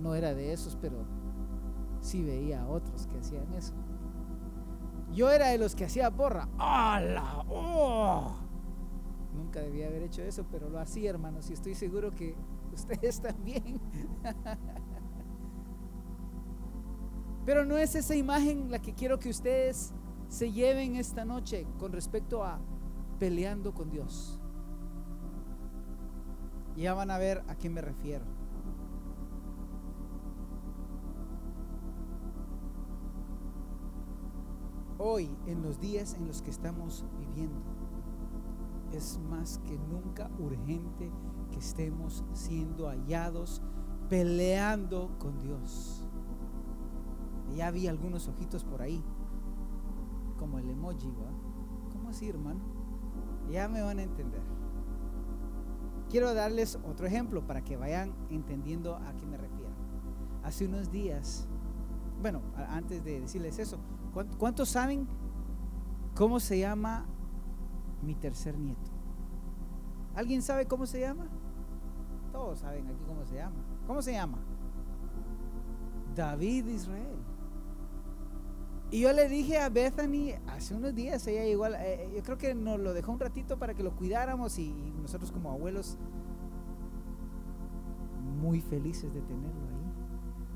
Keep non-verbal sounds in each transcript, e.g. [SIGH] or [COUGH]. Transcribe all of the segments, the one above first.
no era de esos, pero sí veía a otros que hacían eso. Yo era de los que hacía porra. ¡Hala! ¡Oh! Nunca debía haber hecho eso, pero lo hacía, hermanos, y estoy seguro que [LAUGHS] ustedes también. [LAUGHS] Pero no es esa imagen la que quiero que ustedes se lleven esta noche con respecto a peleando con Dios. Ya van a ver a qué me refiero. Hoy, en los días en los que estamos viviendo, es más que nunca urgente que estemos siendo hallados peleando con Dios. Ya vi algunos ojitos por ahí, como el emoji, ¿va? ¿Cómo así, hermano? Ya me van a entender. Quiero darles otro ejemplo para que vayan entendiendo a qué me refiero. Hace unos días, bueno, antes de decirles eso, ¿cuántos saben cómo se llama mi tercer nieto? ¿Alguien sabe cómo se llama? Todos saben aquí cómo se llama. ¿Cómo se llama? David Israel. Y yo le dije a Bethany hace unos días, ella igual, eh, yo creo que nos lo dejó un ratito para que lo cuidáramos y, nosotros como abuelos muy felices de tenerlo ahí.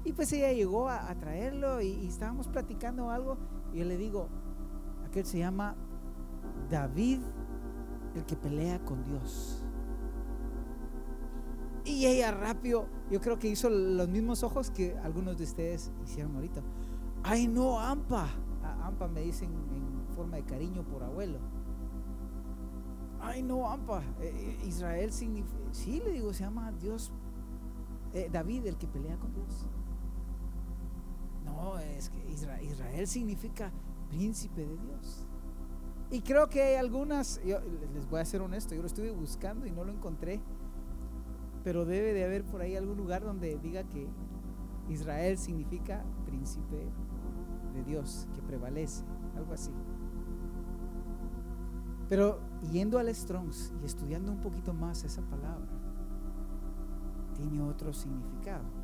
Y pues ella llegó a, traerlo y, estábamos platicando algo y yo le digo, aquel se llama David, el que pelea con Dios. Y ella rápido, yo creo que hizo los mismos ojos que algunos de ustedes hicieron ahorita. Ay, no, Ampa. Ampa me dicen en forma de cariño por abuelo. Ay, no, Ampa. Eh, eh, Israel significa. Sí, le digo, se llama Dios. Eh, David, el que pelea con Dios. No, es que Israel, significa príncipe de Dios. Y creo que hay algunas, yo les voy a ser honesto, yo lo estuve buscando y no lo encontré, pero debe de haber por ahí algún lugar donde diga que Israel significa príncipe de Dios que prevalece, algo así. Pero yendo al Strongs y estudiando un poquito más esa palabra, tiene otro significado.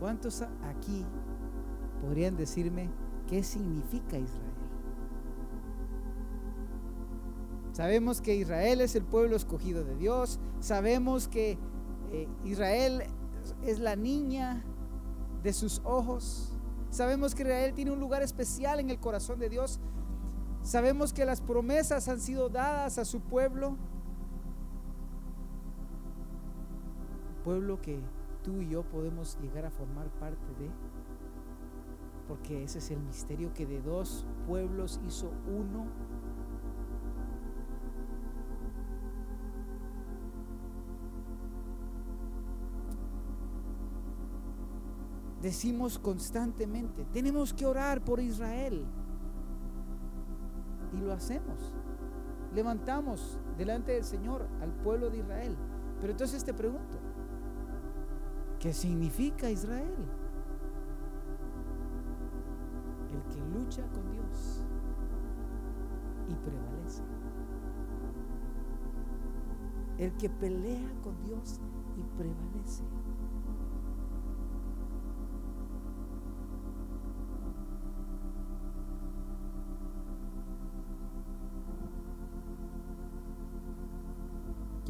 ¿Cuántos aquí podrían decirme qué significa Israel? Sabemos que Israel es el pueblo escogido de Dios, sabemos que eh, Israel es la niña de sus ojos, Sabemos que Israel tiene un lugar especial en el corazón de Dios. Sabemos que las promesas han sido dadas a su pueblo. Pueblo que tú y yo podemos llegar a formar parte de. Porque ese es el misterio que de dos pueblos hizo uno decimos constantemente, tenemos que orar por Israel. Y lo hacemos. Levantamos delante del Señor al pueblo de Israel. Pero entonces te pregunto, ¿qué significa Israel? El que lucha con Dios y prevalece. El que pelea con Dios y prevalece.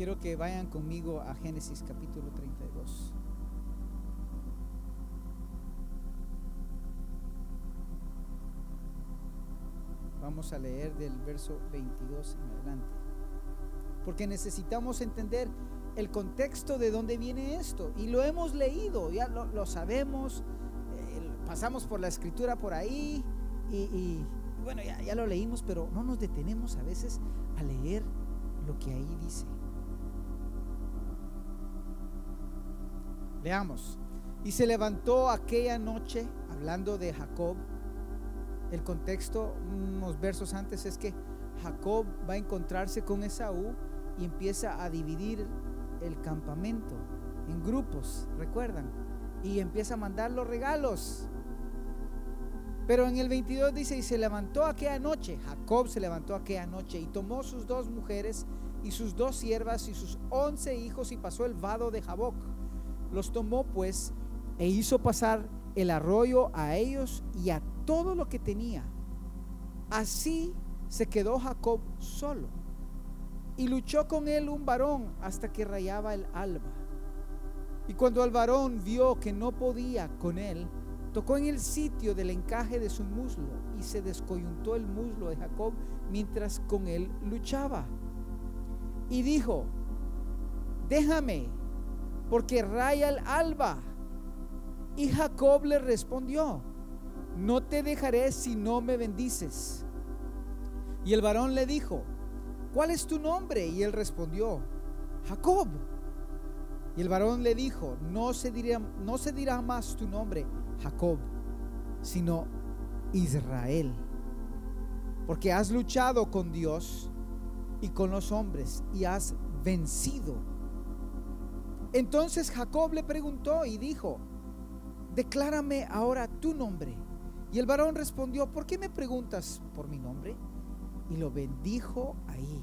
quiero que vayan conmigo a Génesis capítulo 32. Vamos a leer del verso 22 en adelante. Porque necesitamos entender el contexto de dónde viene esto. Y lo hemos leído, ya lo, sabemos, eh, pasamos por la escritura por ahí y, bueno, ya, ya lo leímos, pero no nos detenemos a veces a leer lo que ahí dice. Leamos. Y se levantó aquella noche, hablando de Jacob. El contexto, unos versos antes, es que Jacob va a encontrarse con Esaú y empieza a dividir el campamento en grupos, recuerdan, y empieza a mandar los regalos. Pero en el 22 dice, y se levantó aquella noche, Jacob se levantó aquella noche y tomó sus dos mujeres y sus dos siervas y sus once hijos y pasó el vado de Jaboc. Los tomó pues e hizo pasar el arroyo a ellos y a todo lo que tenía. Así se quedó Jacob solo y luchó con él un varón hasta que rayaba el alba. Y cuando el varón vio que no podía con él, tocó en el sitio del encaje de su muslo y se descoyuntó el muslo de Jacob mientras con él luchaba. Y dijo, déjame, porque raya el alba. Y Jacob le respondió, no te dejaré si no me bendices. Y el varón le dijo, ¿cuál es tu nombre? Y él respondió, Jacob. Y el varón le dijo, no se dirá, no se dirá más tu nombre, Jacob, sino Israel, porque has luchado con Dios y con los hombres y has vencido. Entonces Jacob le preguntó y dijo, declárame ahora tu nombre. Y el varón respondió, ¿por qué me preguntas por mi nombre? Y lo bendijo ahí.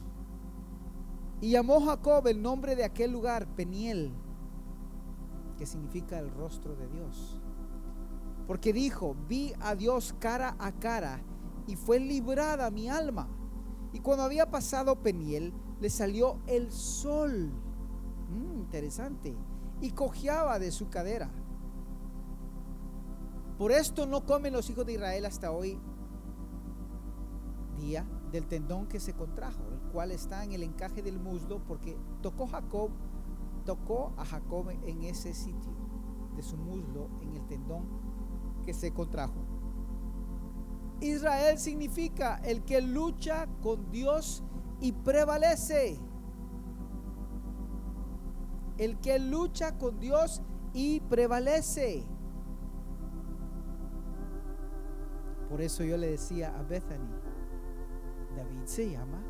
Y llamó Jacob el nombre de aquel lugar Peniel, que significa el rostro de Dios. Porque dijo, vi a Dios cara a cara y fue librada mi alma. Y cuando había pasado Peniel, le salió el sol. Mm, interesante. Y cojeaba de su cadera. Por esto no comen los hijos de Israel hasta hoy día del tendón que se contrajo, el cual está en el encaje del muslo, porque tocó Jacob, tocó a Jacob en ese sitio de su muslo, en el tendón que se contrajo. Israel significa el que lucha con Dios y prevalece. El que lucha con Dios y prevalece. Por eso yo le decía a Bethany, David se llama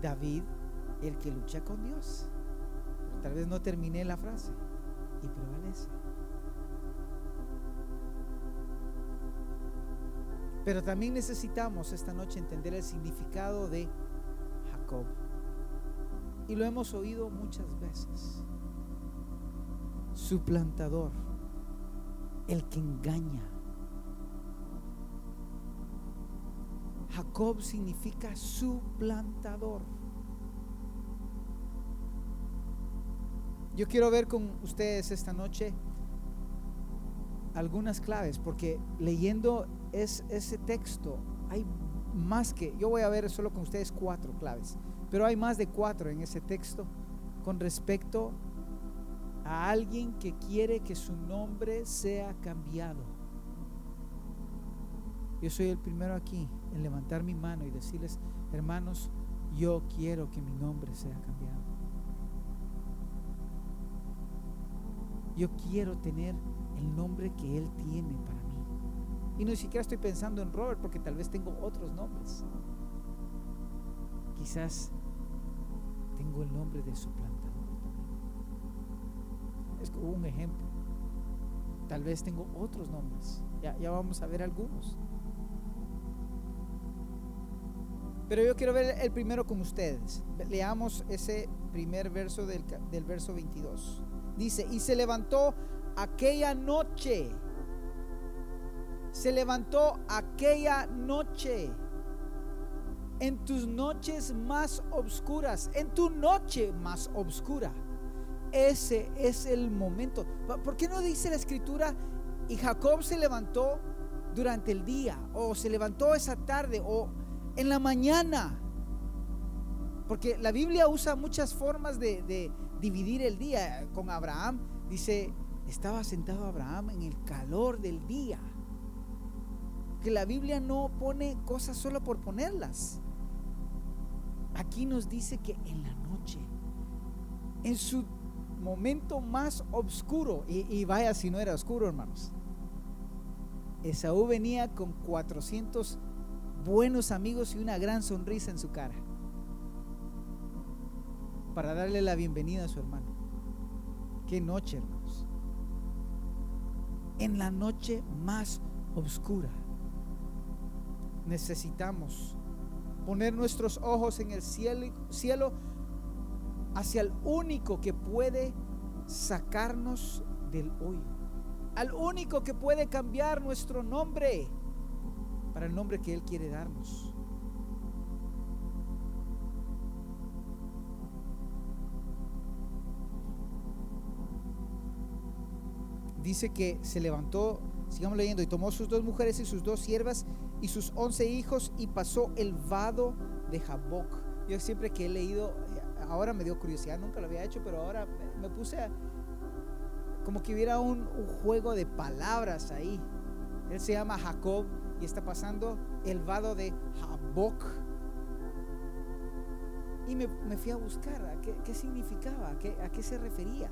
David el que lucha con Dios. tal vez no terminé la frase. Y prevalece. Pero también necesitamos esta noche entender el significado de Jacob. Y lo hemos oído muchas veces. Suplantador, el que engaña, Jacob significa suplantador. Yo quiero ver con ustedes esta noche algunas claves, porque leyendo es, ese texto hay más que, yo voy a ver solo con ustedes cuatro claves, pero hay más de cuatro en ese texto con respecto a alguien que quiere que su nombre sea cambiado. Yo soy el primero aquí en levantar mi mano y decirles, hermanos, yo quiero que mi nombre sea cambiado. Yo quiero tener el nombre que Él tiene para mí. Y no siquiera estoy pensando en Robert porque tal vez tengo otros nombres. Quizás tengo el nombre de suplantador Es como un ejemplo. Tal vez tengo otros nombres. Ya, ya vamos a ver algunos. Pero yo quiero ver el primero con ustedes. Leamos ese primer verso del, del verso 22. Dice, y se levantó aquella noche. Se levantó aquella noche. En tus noches más oscuras, en tu noche más oscura. Ese es el momento. ¿Por qué no dice la escritura? Y Jacob se levantó durante el día, o se levantó esa tarde, o en la mañana. Porque la Biblia usa muchas formas de, dividir el día. Con Abraham dice, estaba sentado Abraham en el calor del día. Que la Biblia no pone cosas solo por ponerlas. Aquí nos dice que en la noche, en su momento más oscuro, y, y vaya si no era oscuro, hermanos. Esaú venía con 400 buenos amigos y una gran sonrisa en su cara para darle la bienvenida a su hermano. Qué noche, hermanos. En la noche más oscura necesitamos poner nuestros ojos en el cielo, cielo hacia el único que puede sacarnos del hoyo, al único que puede cambiar nuestro nombre para el nombre que Él quiere darnos. Dice que se levantó, sigamos leyendo, y tomó sus dos mujeres y sus dos siervas y sus once hijos y pasó el vado de Jaboc. Yo siempre que he leído, ahora me dio curiosidad, nunca lo había hecho, pero ahora me puse a, como que hubiera un, juego de palabras ahí. Él se llama Jacob y está pasando el vado de Jaboc. Y me, fui a buscar a qué, significaba, a qué, a qué se refería.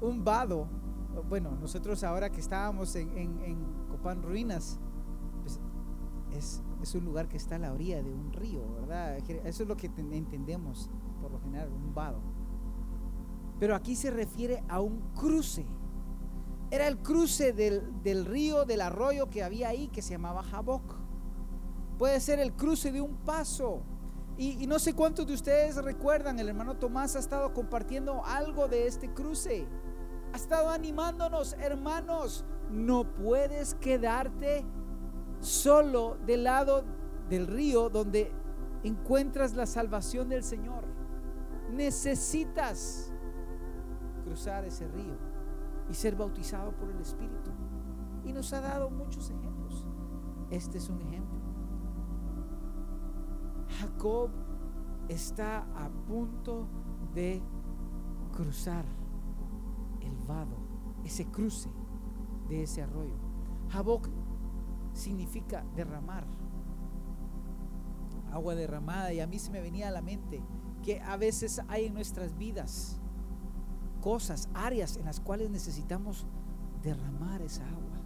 Un vado, bueno, nosotros ahora que estábamos en, en, Copán Ruinas, pues es, es, un lugar que está a la orilla de un río, ¿verdad? Eso es lo que entendemos por lo general, un vado. Pero aquí se refiere a un cruce era el cruce del, río, del arroyo que había ahí, que se llamaba Jaboc. Puede ser el cruce de un paso. Y, y, no sé cuántos de ustedes recuerdan, el hermano Tomás ha estado compartiendo algo de este cruce. Ha estado animándonos, hermanos, no puedes quedarte solo del lado del río donde encuentras la salvación del Señor. Necesitas cruzar ese río y ser bautizado por el Espíritu. Y nos ha dado muchos ejemplos. Este es un ejemplo. Jacob está a punto de cruzar el vado, ese cruce de ese arroyo. Jaboc significa derramar, agua derramada. Y a mí se me venía a la mente que a veces hay en nuestras vidas cosas, áreas en las cuales necesitamos derramar esa agua.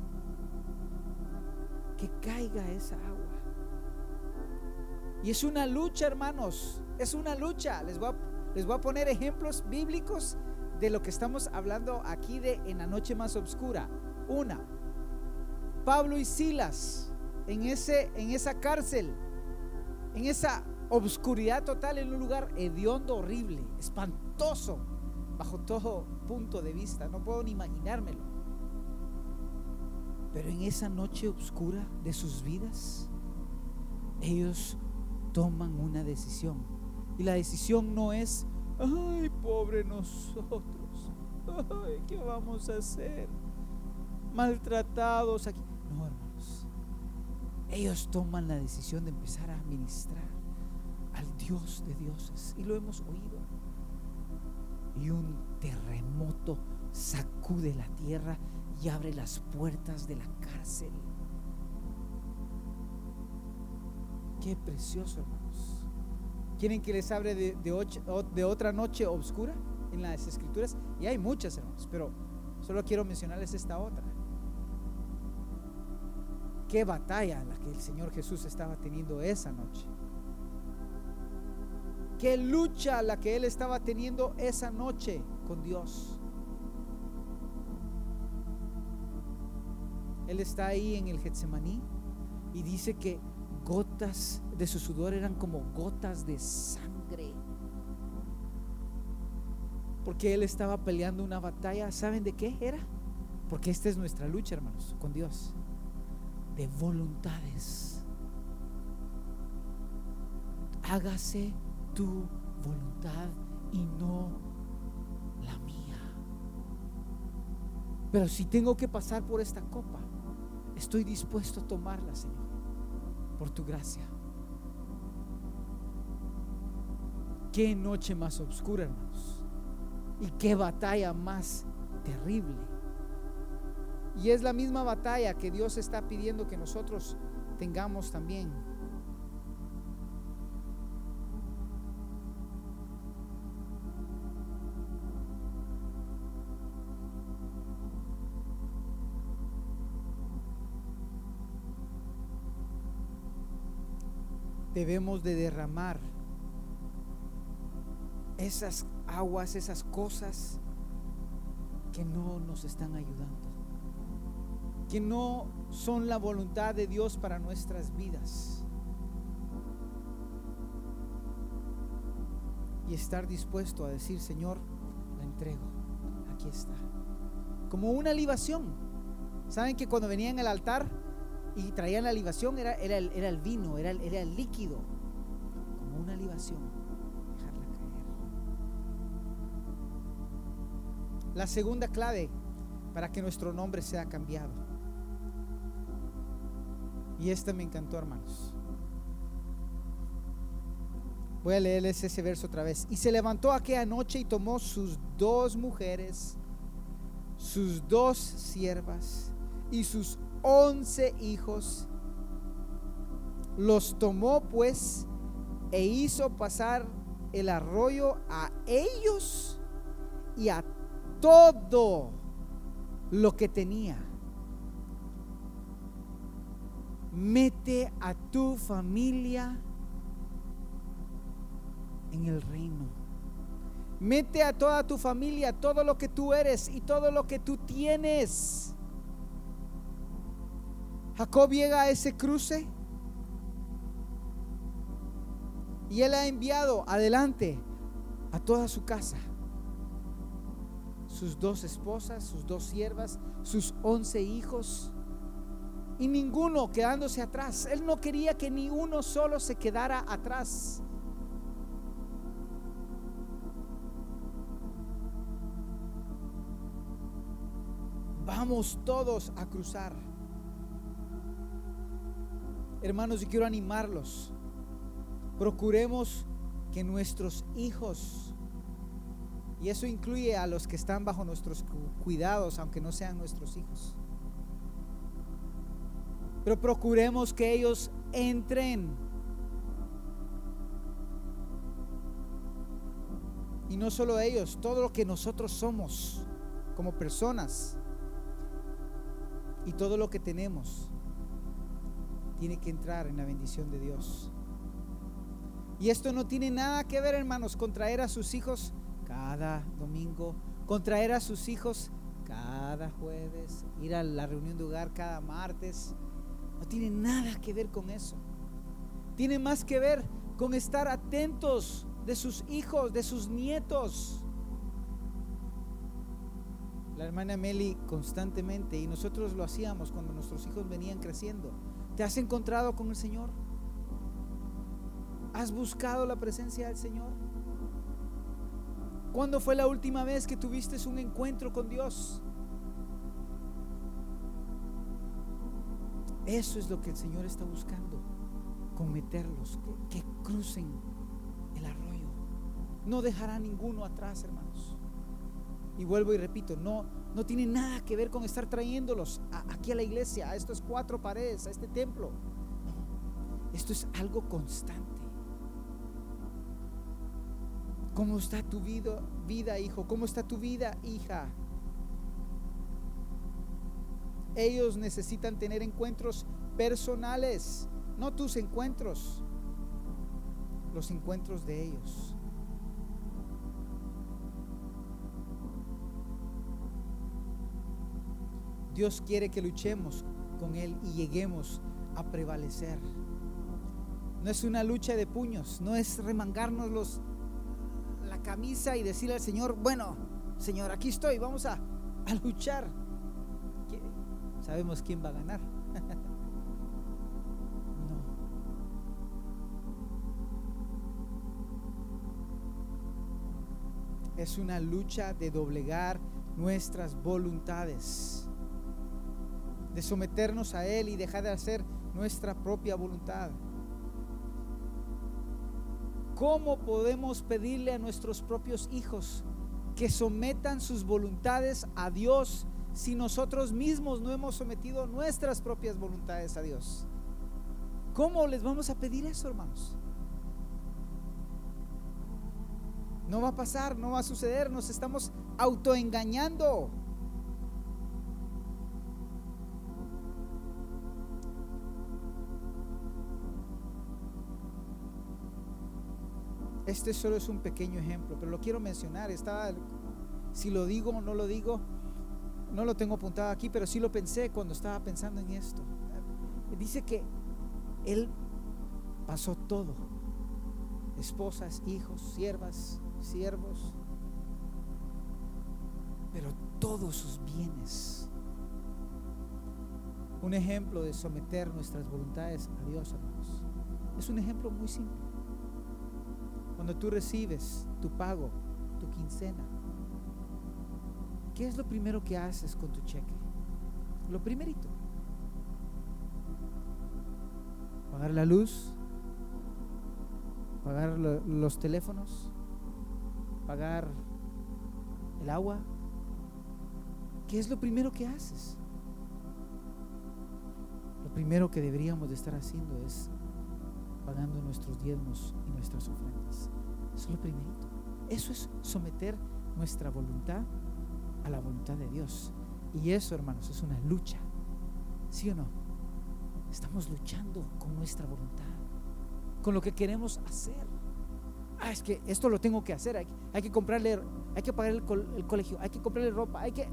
Que caiga esa agua. Y es una lucha, hermanos. Es una lucha. Les voy a, les voy a poner ejemplos bíblicos de lo que estamos hablando aquí de en la noche más oscura. Una, Pablo y Silas en, ese, en esa cárcel, en esa obscuridad total, en un lugar hediondo, horrible, espantoso bajo todo punto de vista, no puedo ni imaginármelo. Pero en esa noche oscura de sus vidas, ellos toman una decisión. Y la decisión no es, ay, pobre nosotros, ay, ¿qué vamos a hacer? Maltratados aquí. No, hermanos. Ellos toman la decisión de empezar a administrar al Dios de dioses. Y lo hemos oído y un terremoto sacude la tierra y abre las puertas de la cárcel. Qué precioso, hermanos. ¿Quieren que les hable de, de, otra noche oscura en las escrituras? Y hay muchas, hermanos, pero solo quiero mencionarles esta otra. Qué batalla la que el Señor Jesús estaba teniendo esa noche qué lucha la que él estaba teniendo esa noche con Dios. Él está ahí en el Getsemaní y dice que gotas de su sudor eran como gotas de sangre. Porque él estaba peleando una batalla, ¿saben de qué era? Porque esta es nuestra lucha, hermanos, con Dios. De voluntades. Hágase tu voluntad y no la mía. Pero si tengo que pasar por esta copa, estoy dispuesto a tomarla, Señor, por tu gracia. Qué noche más oscura, hermanos. Y qué batalla más terrible. Y es la misma batalla que Dios está pidiendo que nosotros tengamos también debemos de derramar esas aguas, esas cosas que no nos están ayudando, que no son la voluntad de Dios para nuestras vidas. Y estar dispuesto a decir, Señor, la entrego. Aquí está. Como una libación. ¿Saben que cuando venían al altar y traían la libación era, era, el, era el vino, era era el líquido? Como una libación. Dejarla caer. La segunda clave para que nuestro nombre sea cambiado. Y esta me encantó, hermanos. Voy a leerles ese verso otra vez. Y se levantó aquella noche y tomó sus dos mujeres, sus dos siervas y sus once hijos. Los tomó pues e hizo pasar el arroyo a ellos y a todo lo que tenía. Mete a tu familia en el reino. Mete a toda tu familia, todo lo que tú eres y todo lo que tú tienes. Jacob llega a ese cruce y él ha enviado adelante a toda su casa, sus dos esposas, sus dos siervas, sus once hijos y ninguno quedándose atrás. Él no quería que ni uno solo se quedara atrás. Vamos todos a cruzar. Hermanos, yo quiero animarlos. Procuremos que nuestros hijos, y eso incluye a los que están bajo nuestros cuidados, aunque no sean nuestros hijos, pero procuremos que ellos entren. Y no solo ellos, todo lo que nosotros somos como personas y todo lo que tenemos tiene que entrar en la bendición de Dios. Y esto no tiene nada que ver, hermanos, con traer a sus hijos cada domingo, con traer a sus hijos cada jueves, ir a la reunión de hogar cada martes. No tiene nada que ver con eso. Tiene más que ver con estar atentos de sus hijos, de sus nietos la hermana Meli constantemente, y nosotros lo hacíamos cuando nuestros hijos venían creciendo. ¿Te has encontrado con el Señor? ¿Has buscado la presencia del Señor? ¿Cuándo fue la última vez que tuviste un encuentro con Dios? Eso es lo que el Señor está buscando, con meterlos, que, que crucen el arroyo. No dejará ninguno atrás, hermanos. Y vuelvo y repito, no, no tiene nada que ver con estar trayéndolos aquí a la iglesia, a estas cuatro paredes, a este templo. esto es algo constante. ¿Cómo está tu vida, vida, hijo? ¿Cómo está tu vida, hija? Ellos necesitan tener encuentros personales, no tus encuentros, los encuentros de ellos. Dios quiere que luchemos con Él y lleguemos a prevalecer. No es una lucha de puños, no es remangarnos los, la camisa y decirle al Señor, bueno, Señor, aquí estoy, vamos a, a luchar. Sabemos quién va a ganar. [LAUGHS] no. Es una lucha de doblegar nuestras voluntades de someternos a Él y dejar de hacer nuestra propia voluntad. ¿Cómo podemos pedirle a nuestros propios hijos que sometan sus voluntades a Dios si nosotros mismos no hemos sometido nuestras propias voluntades a Dios? ¿Cómo les vamos a pedir eso, hermanos? No va a pasar, no va a suceder, nos estamos autoengañando. Este solo es un pequeño ejemplo, pero lo quiero mencionar. Estaba, si lo digo o no lo digo, no lo tengo apuntado aquí, pero sí lo pensé cuando estaba pensando en esto. Dice que él pasó todo. Esposas, hijos, siervas, siervos. todos sus bienes. Un ejemplo de someter nuestras voluntades a Dios, hermanos. Es un ejemplo muy simple. Cuando tú recibes tu pago, tu quincena, ¿qué es lo primero que haces con tu cheque? Lo primerito. Pagar la luz, pagar los teléfonos, pagar el agua. ¿Qué es lo primero que haces? Lo primero que deberíamos de estar haciendo es pagando nuestros diezmos nuestras ofrendas. Eso es lo primerito. Eso es someter nuestra voluntad a la voluntad de Dios. Y eso, hermanos, es una lucha. ¿Sí o no? Estamos luchando con nuestra voluntad, con lo que queremos hacer. Ah, es que esto lo tengo que hacer. Hay, que comprarle, hay que pagar el, el colegio, hay que comprarle ropa, hay que.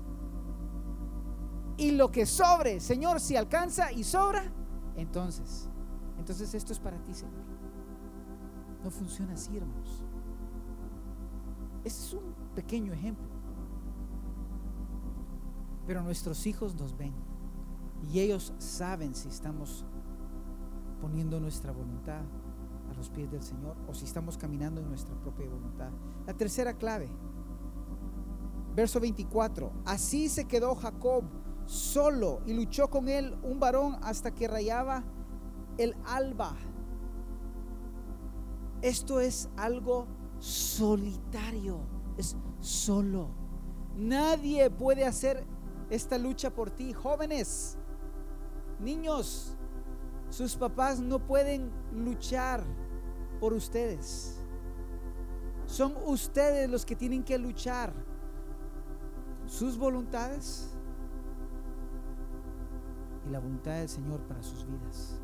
Y lo que sobre, Señor, si alcanza y sobra, entonces, entonces esto es para ti, Señor. No funciona así, hermanos. Ese es un pequeño ejemplo. Pero nuestros hijos nos ven y ellos saben si estamos poniendo nuestra voluntad a los pies del Señor o si estamos caminando en nuestra propia voluntad. La tercera clave, verso 24, así se quedó Jacob solo y luchó con él un varón hasta que rayaba el alba. Esto es algo solitario, es solo. Nadie puede hacer esta lucha por ti. Jóvenes, niños, sus papás no pueden luchar por ustedes. Son ustedes los que tienen que luchar sus voluntades y la voluntad del Señor para sus vidas.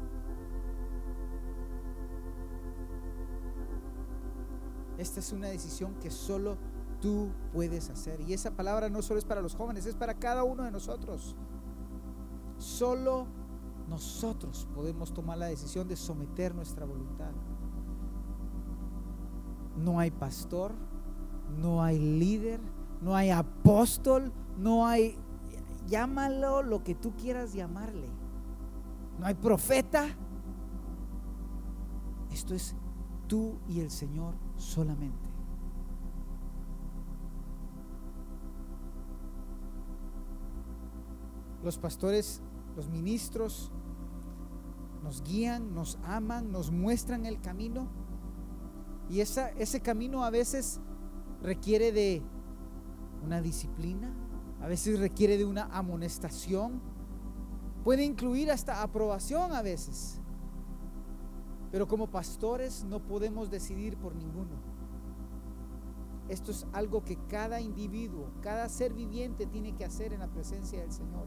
Esta es una decisión que solo tú puedes hacer. Y esa palabra no solo es para los jóvenes, es para cada uno de nosotros. Solo nosotros podemos tomar la decisión de someter nuestra voluntad. No hay pastor, no hay líder, no hay apóstol, no hay, llámalo lo que tú quieras llamarle. No hay profeta. Esto es tú y el Señor solamente. Los pastores, los ministros nos guían, nos aman, nos muestran el camino. Y esa, ese camino a veces requiere de una disciplina, a veces requiere de una amonestación, puede incluir hasta aprobación a veces. Pero como pastores no podemos decidir por ninguno. Esto es algo que cada individuo, cada ser viviente tiene que hacer en la presencia del Señor.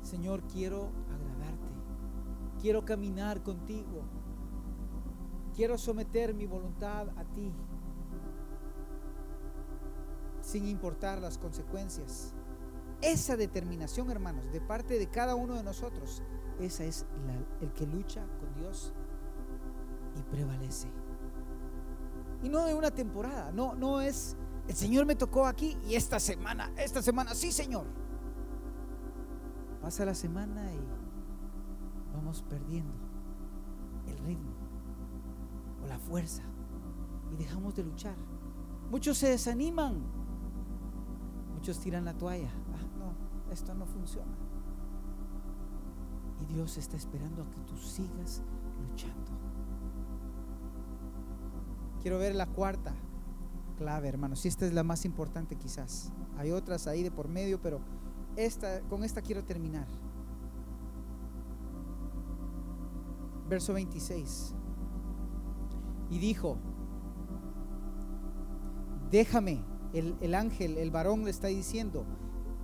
Señor, quiero agradarte. Quiero caminar contigo. Quiero someter mi voluntad a ti. Sin importar las consecuencias. Esa determinación, hermanos, de parte de cada uno de nosotros, esa es el que lucha con Dios y prevalece. Y no de una temporada, no, no es, el Señor me tocó aquí y esta semana, esta semana, sí Señor. Pasa la semana y vamos perdiendo el ritmo o la fuerza y dejamos de luchar. Muchos se desaniman, muchos tiran la toalla. Esto no funciona. Y Dios está esperando a que tú sigas luchando. Quiero ver la cuarta clave, hermanos. Y esta es la más importante quizás. Hay otras ahí de por medio, pero esta, con esta quiero terminar. Verso 26. Y dijo, déjame, el, el ángel, el varón le está diciendo,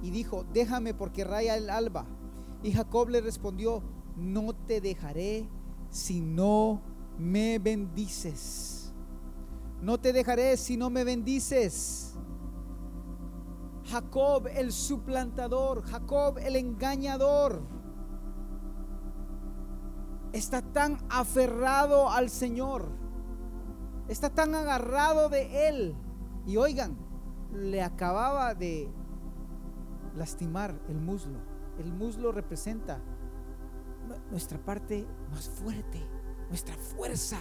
y dijo, déjame porque raya el alba. Y Jacob le respondió, no te dejaré si no me bendices. No te dejaré si no me bendices. Jacob el suplantador, Jacob el engañador, está tan aferrado al Señor está tan agarrado de él. Y oigan, le acababa de lastimar el muslo. El muslo representa nuestra parte más fuerte, nuestra fuerza.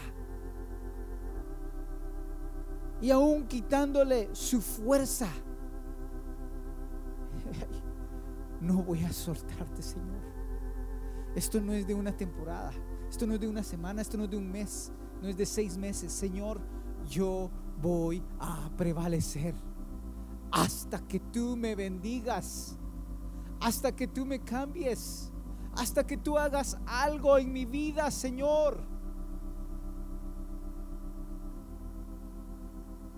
Y aún quitándole su fuerza, [LAUGHS] no voy a soltarte, Señor. Esto no es de una temporada, esto no es de una semana, esto no es de un mes, no es de seis meses. Señor, yo voy a prevalecer hasta que tú me bendigas, hasta que tú me cambies, hasta que tú hagas algo en mi vida, Señor.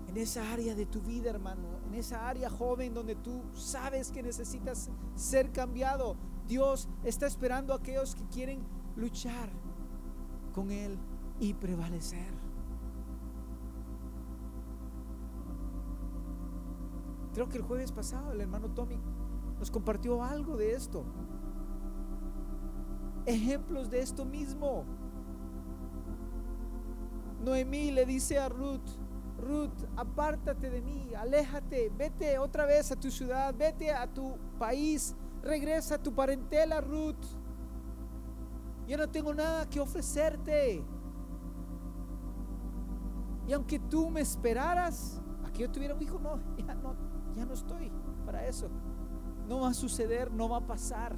En esa área de tu vida, hermano, en esa área joven donde tú sabes que necesitas ser cambiado, Dios está esperando a aquellos que quieren luchar con Él y prevalecer. Creo que el jueves pasado el hermano Tommy nos compartió algo de esto. Ejemplos de esto mismo. Noemí le dice a Ruth, Ruth, apártate de mí, aléjate, vete otra vez a tu ciudad, vete a tu país, regresa a tu parentela, Ruth. Yo no tengo nada que ofrecerte. Y aunque tú me esperaras, a que yo tuviera un hijo, no, [LAUGHS] ya no, ya no estoy para eso. No va a suceder, no va a pasar.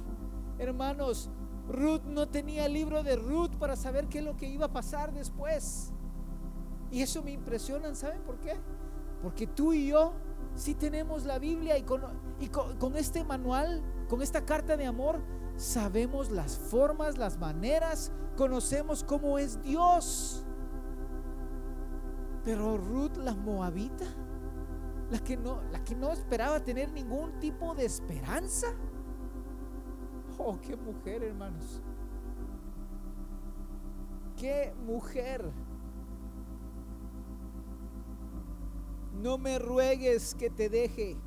Hermanos, Ruth no tenía el libro de Ruth para saber qué es lo que iba a pasar después. Y eso me impresiona, ¿saben por qué? Porque tú y yo sí tenemos la Biblia y con, con este manual, con esta carta de amor, sabemos las formas, las maneras, conocemos cómo es Dios. Pero Ruth la moabita, la que no, que no esperaba tener ningún tipo de esperanza. Oh, qué mujer, hermanos. Qué mujer. No me ruegues que te deje.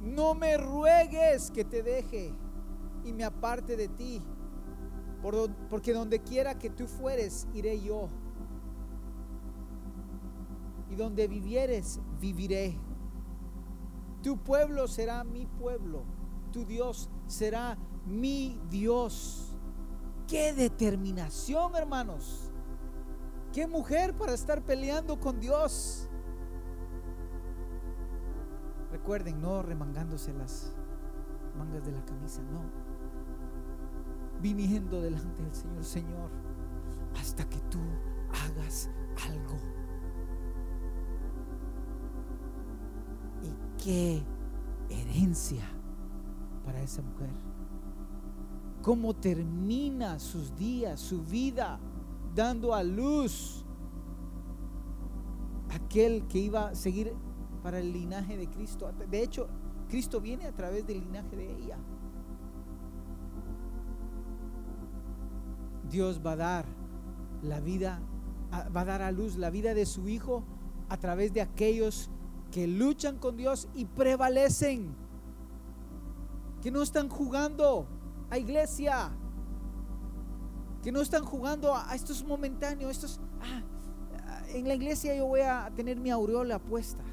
No me ruegues que te deje y me aparte de ti. porque donde quiera que tú fueres, iré yo y donde vivieres, viviré. Tu pueblo será mi pueblo, tu Dios será mi Dios. Qué determinación, hermanos. Qué mujer para estar peleando con Dios. Recuerden, no remangándose las mangas de la camisa, no. Viniendo delante del Señor, Señor, hasta que tú hagas algo qué herencia para esa mujer. Cómo termina sus días, su vida, dando a luz aquel que iba a seguir para el linaje de Cristo. De hecho, Cristo viene a través del linaje de ella. Dios va a dar la vida, va a dar a luz la vida de su Hijo a través de aquellos que luchan con Dios y prevalecen, que no están jugando a iglesia, que no están jugando a, estos momentáneos, estos, ah, en la iglesia yo voy a tener mi aureola puesta,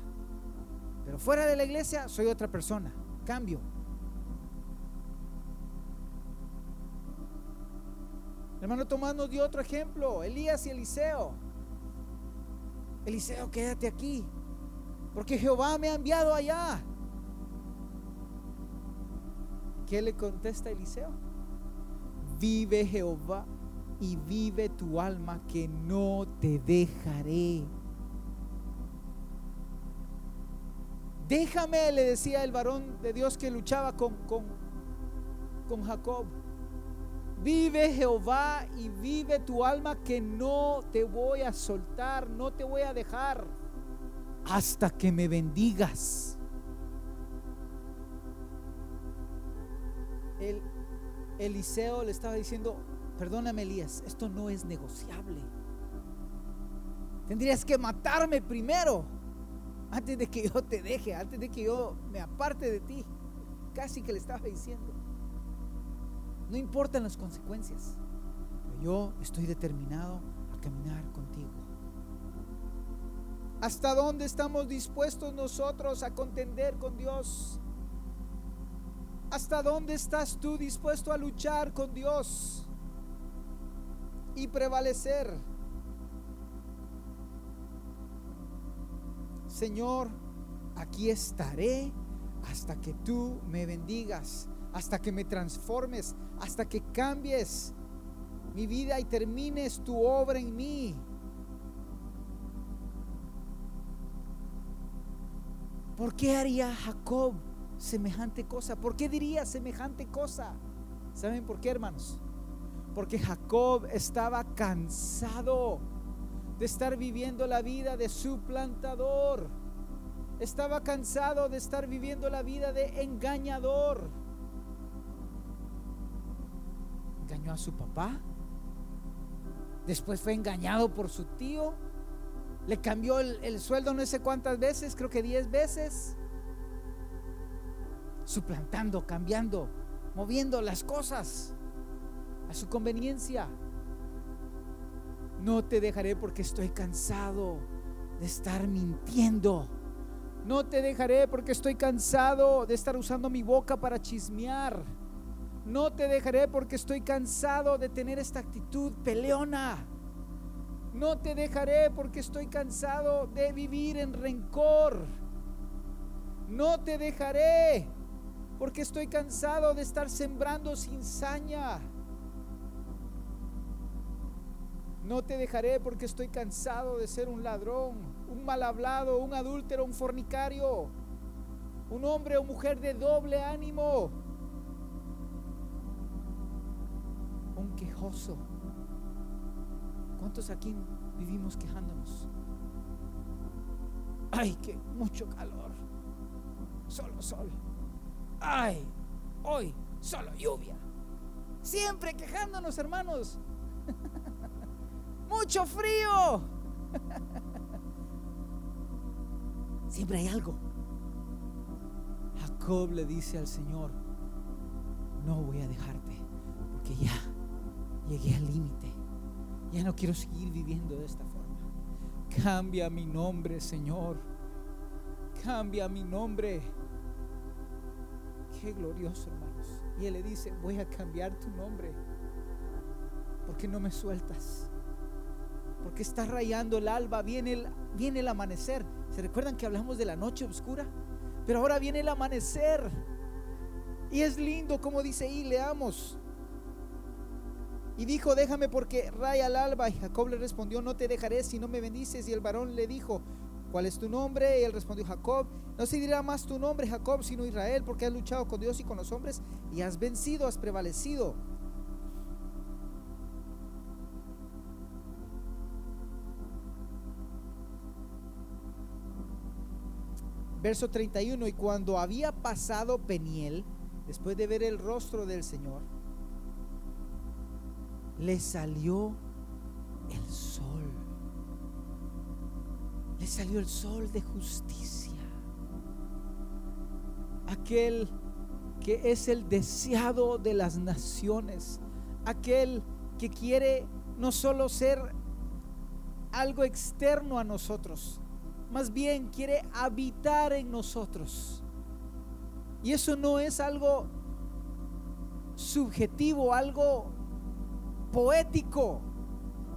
pero fuera de la iglesia soy otra persona, cambio. hermano Tomás nos dio otro ejemplo, Elías y Eliseo. Eliseo, quédate aquí porque Jehová me ha enviado allá. ¿Qué le contesta Eliseo? Vive Jehová y vive tu alma que no te dejaré. Déjame, le decía el varón de Dios que luchaba con, con, con Jacob. Vive Jehová y vive tu alma que no te voy a soltar, no te voy a dejar hasta que me bendigas. El Eliseo le estaba diciendo, perdóname Elías, esto no es negociable. Tendrías que matarme primero, antes de que yo te deje, antes de que yo me aparte de ti. Casi que le estaba diciendo. No importan las consecuencias, pero yo estoy determinado a caminar contigo. ¿Hasta dónde estamos dispuestos nosotros a contender con Dios? ¿Hasta dónde estás tú dispuesto a luchar con Dios y prevalecer? Señor, aquí estaré hasta que tú me bendigas, hasta que me transformes, hasta que cambies mi vida y termines tu obra en mí. ¿Por qué haría Jacob semejante cosa? ¿Por qué diría semejante cosa? ¿Saben por qué, hermanos? Porque Jacob estaba cansado de estar viviendo la vida de su plantador. Estaba cansado de estar viviendo la vida de engañador. Engañó a su papá. Después fue engañado por su tío le cambió el, sueldo no sé cuántas veces, creo que diez veces. Suplantando, cambiando, moviendo las cosas a su conveniencia. No te dejaré porque estoy cansado de estar mintiendo. No te dejaré porque estoy cansado de estar usando mi boca para chismear. No te dejaré porque estoy cansado de tener esta actitud peleona. No te dejaré porque estoy cansado de vivir en rencor. No te dejaré porque estoy cansado de estar sembrando sin saña. No te dejaré porque estoy cansado de ser un ladrón, un mal hablado, un adúltero, un fornicario, un hombre o mujer de doble ánimo, un quejoso. ¿Cuántos aquí vivimos quejándonos? Ay, que mucho calor. Solo sol. Ay, hoy solo lluvia. Siempre quejándonos, hermanos. [LAUGHS] mucho frío. [LAUGHS] Siempre hay algo. Jacob le dice al Señor, no voy a dejarte, porque ya llegué al límite. Ya no quiero seguir viviendo de esta forma. Cambia mi nombre, Señor. Cambia mi nombre. Qué glorioso, hermanos. Y él le dice, voy a cambiar tu nombre. Porque no me sueltas. Porque está rayando el alba, viene el, viene el amanecer. ¿Se recuerdan que hablamos de la noche oscura? Pero ahora viene el amanecer. Y es lindo, como dice ahí, leamos. Y dijo, déjame porque raya al alba. Y Jacob le respondió, no te dejaré si no me bendices. Y el varón le dijo, ¿cuál es tu nombre? Y él respondió, Jacob. No se dirá más tu nombre, Jacob, sino Israel, porque has luchado con Dios y con los hombres y has vencido, has prevalecido. Verso 31, y cuando había pasado Peniel, después de ver el rostro del Señor, le salió el sol. Le salió el sol de justicia. Aquel que es el deseado de las naciones. Aquel que quiere no solo ser algo externo a nosotros, más bien quiere habitar en nosotros. Y eso no es algo subjetivo, algo poético.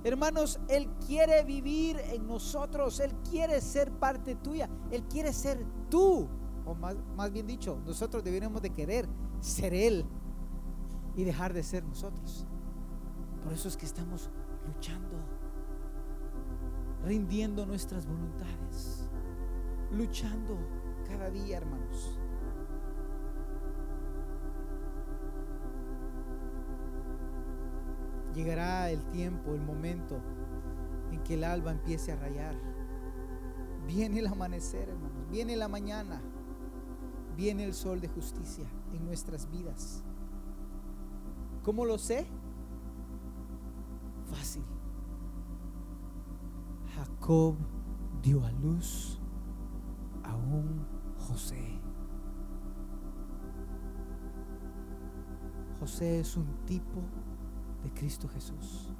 Hermanos, Él quiere vivir en nosotros, Él quiere ser parte tuya, Él quiere ser tú, o más, más bien dicho, nosotros deberíamos de querer ser Él y dejar de ser nosotros. Por eso es que estamos luchando, rindiendo nuestras voluntades, luchando cada día, hermanos. Llegará el tiempo, el momento en que el alba empiece a rayar. Viene el amanecer, hermanos. Viene la mañana. Viene el sol de justicia en nuestras vidas. ¿Cómo lo sé? Fácil. Jacob dio a luz a un José. José es un tipo de Cristo Jesús.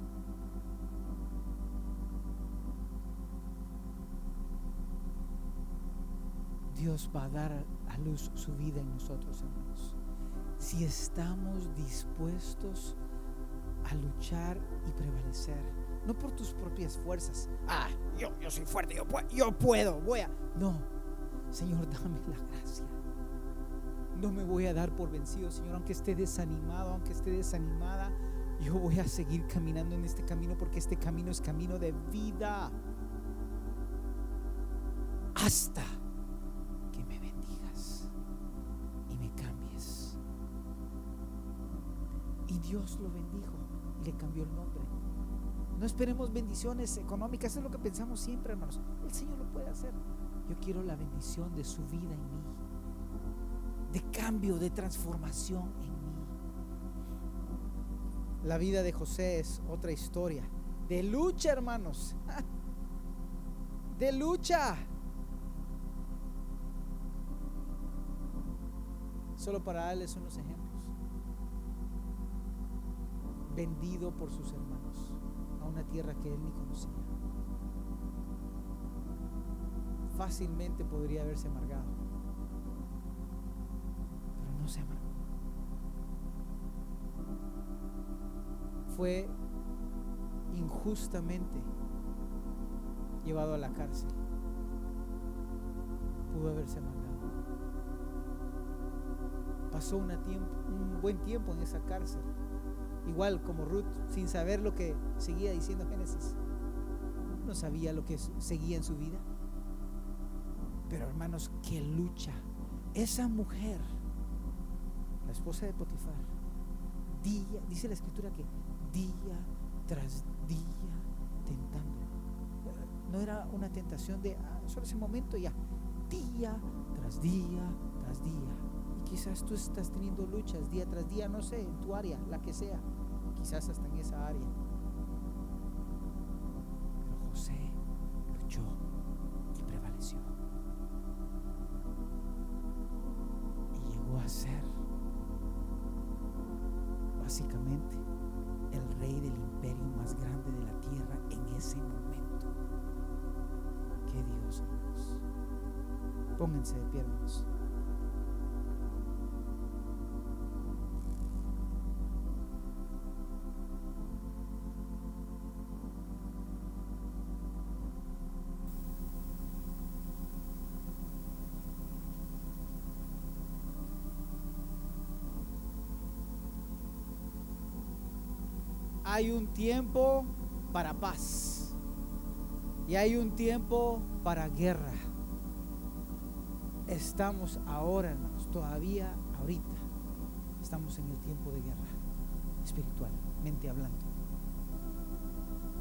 Dios va a dar a luz su vida en nosotros, hermanos. Si estamos dispuestos a luchar y prevalecer, no por tus propias fuerzas. Ah, yo, yo soy fuerte, yo, yo puedo, voy a. No, Señor, dame la gracia. No me voy a dar por vencido, Señor, aunque esté desanimado, aunque esté desanimada. Yo voy a seguir caminando en este camino porque este camino es camino de vida. Hasta que me bendigas y me cambies. Y Dios lo bendijo y le cambió el nombre. No esperemos bendiciones económicas, es lo que pensamos siempre, hermanos. El Señor lo puede hacer. Yo quiero la bendición de su vida en mí, de cambio, de transformación en mí. La vida de José es otra historia, de lucha, hermanos, [LAUGHS] de lucha. Solo para darles unos ejemplos. Vendido por sus hermanos a una tierra que él ni conocía. Fácilmente podría haberse amargado, pero no se amargó. Fue injustamente llevado a la cárcel. Pudo haberse amargado. Pasó un buen tiempo en esa cárcel igual como Ruth, sin saber lo que seguía diciendo Génesis. No sabía lo que seguía en su vida. Pero hermanos, qué lucha. Esa mujer, la esposa de día, dice la escritura que día tras día tentándolo. No era una tentación de ah, solo ese momento ya, día tras día tras día. Y quizás tú estás teniendo luchas día tras día, no sé, en tu área, la que sea quizás hasta en esa área. Pero José luchó Pónganse de pie, hermanos. hay un tiempo para paz y hay un tiempo para guerra. Estamos ahora, hermanos, todavía ahorita, estamos en el tiempo de guerra espiritualmente hablando.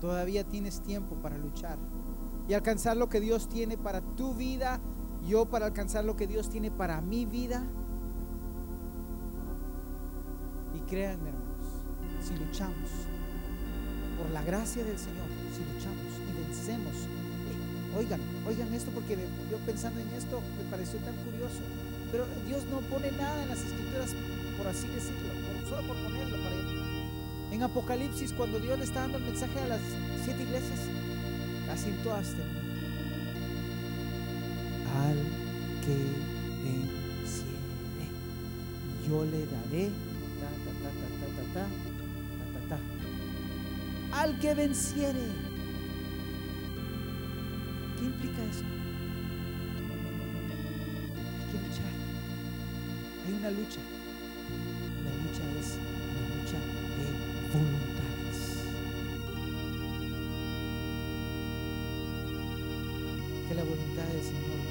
Todavía tienes tiempo para luchar y alcanzar lo que Dios tiene para tu vida, yo para alcanzar lo que Dios tiene para mi vida. Y créanme, hermanos, si luchamos, por la gracia del Señor, si luchamos y vencemos. Eh, oigan, oigan esto porque yo pensando en esto me pareció tan curioso. Pero Dios no pone nada en las escrituras, por así decirlo, solo por ponerlo para él. En Apocalipsis, cuando Dios le está dando el mensaje a las siete iglesias, casi en todas Al que venciere, yo le daré al que venciere. ¿Qué implica eso? Hay que luchar. Hay una lucha. La lucha es la lucha de voluntades. Que la voluntad del Señor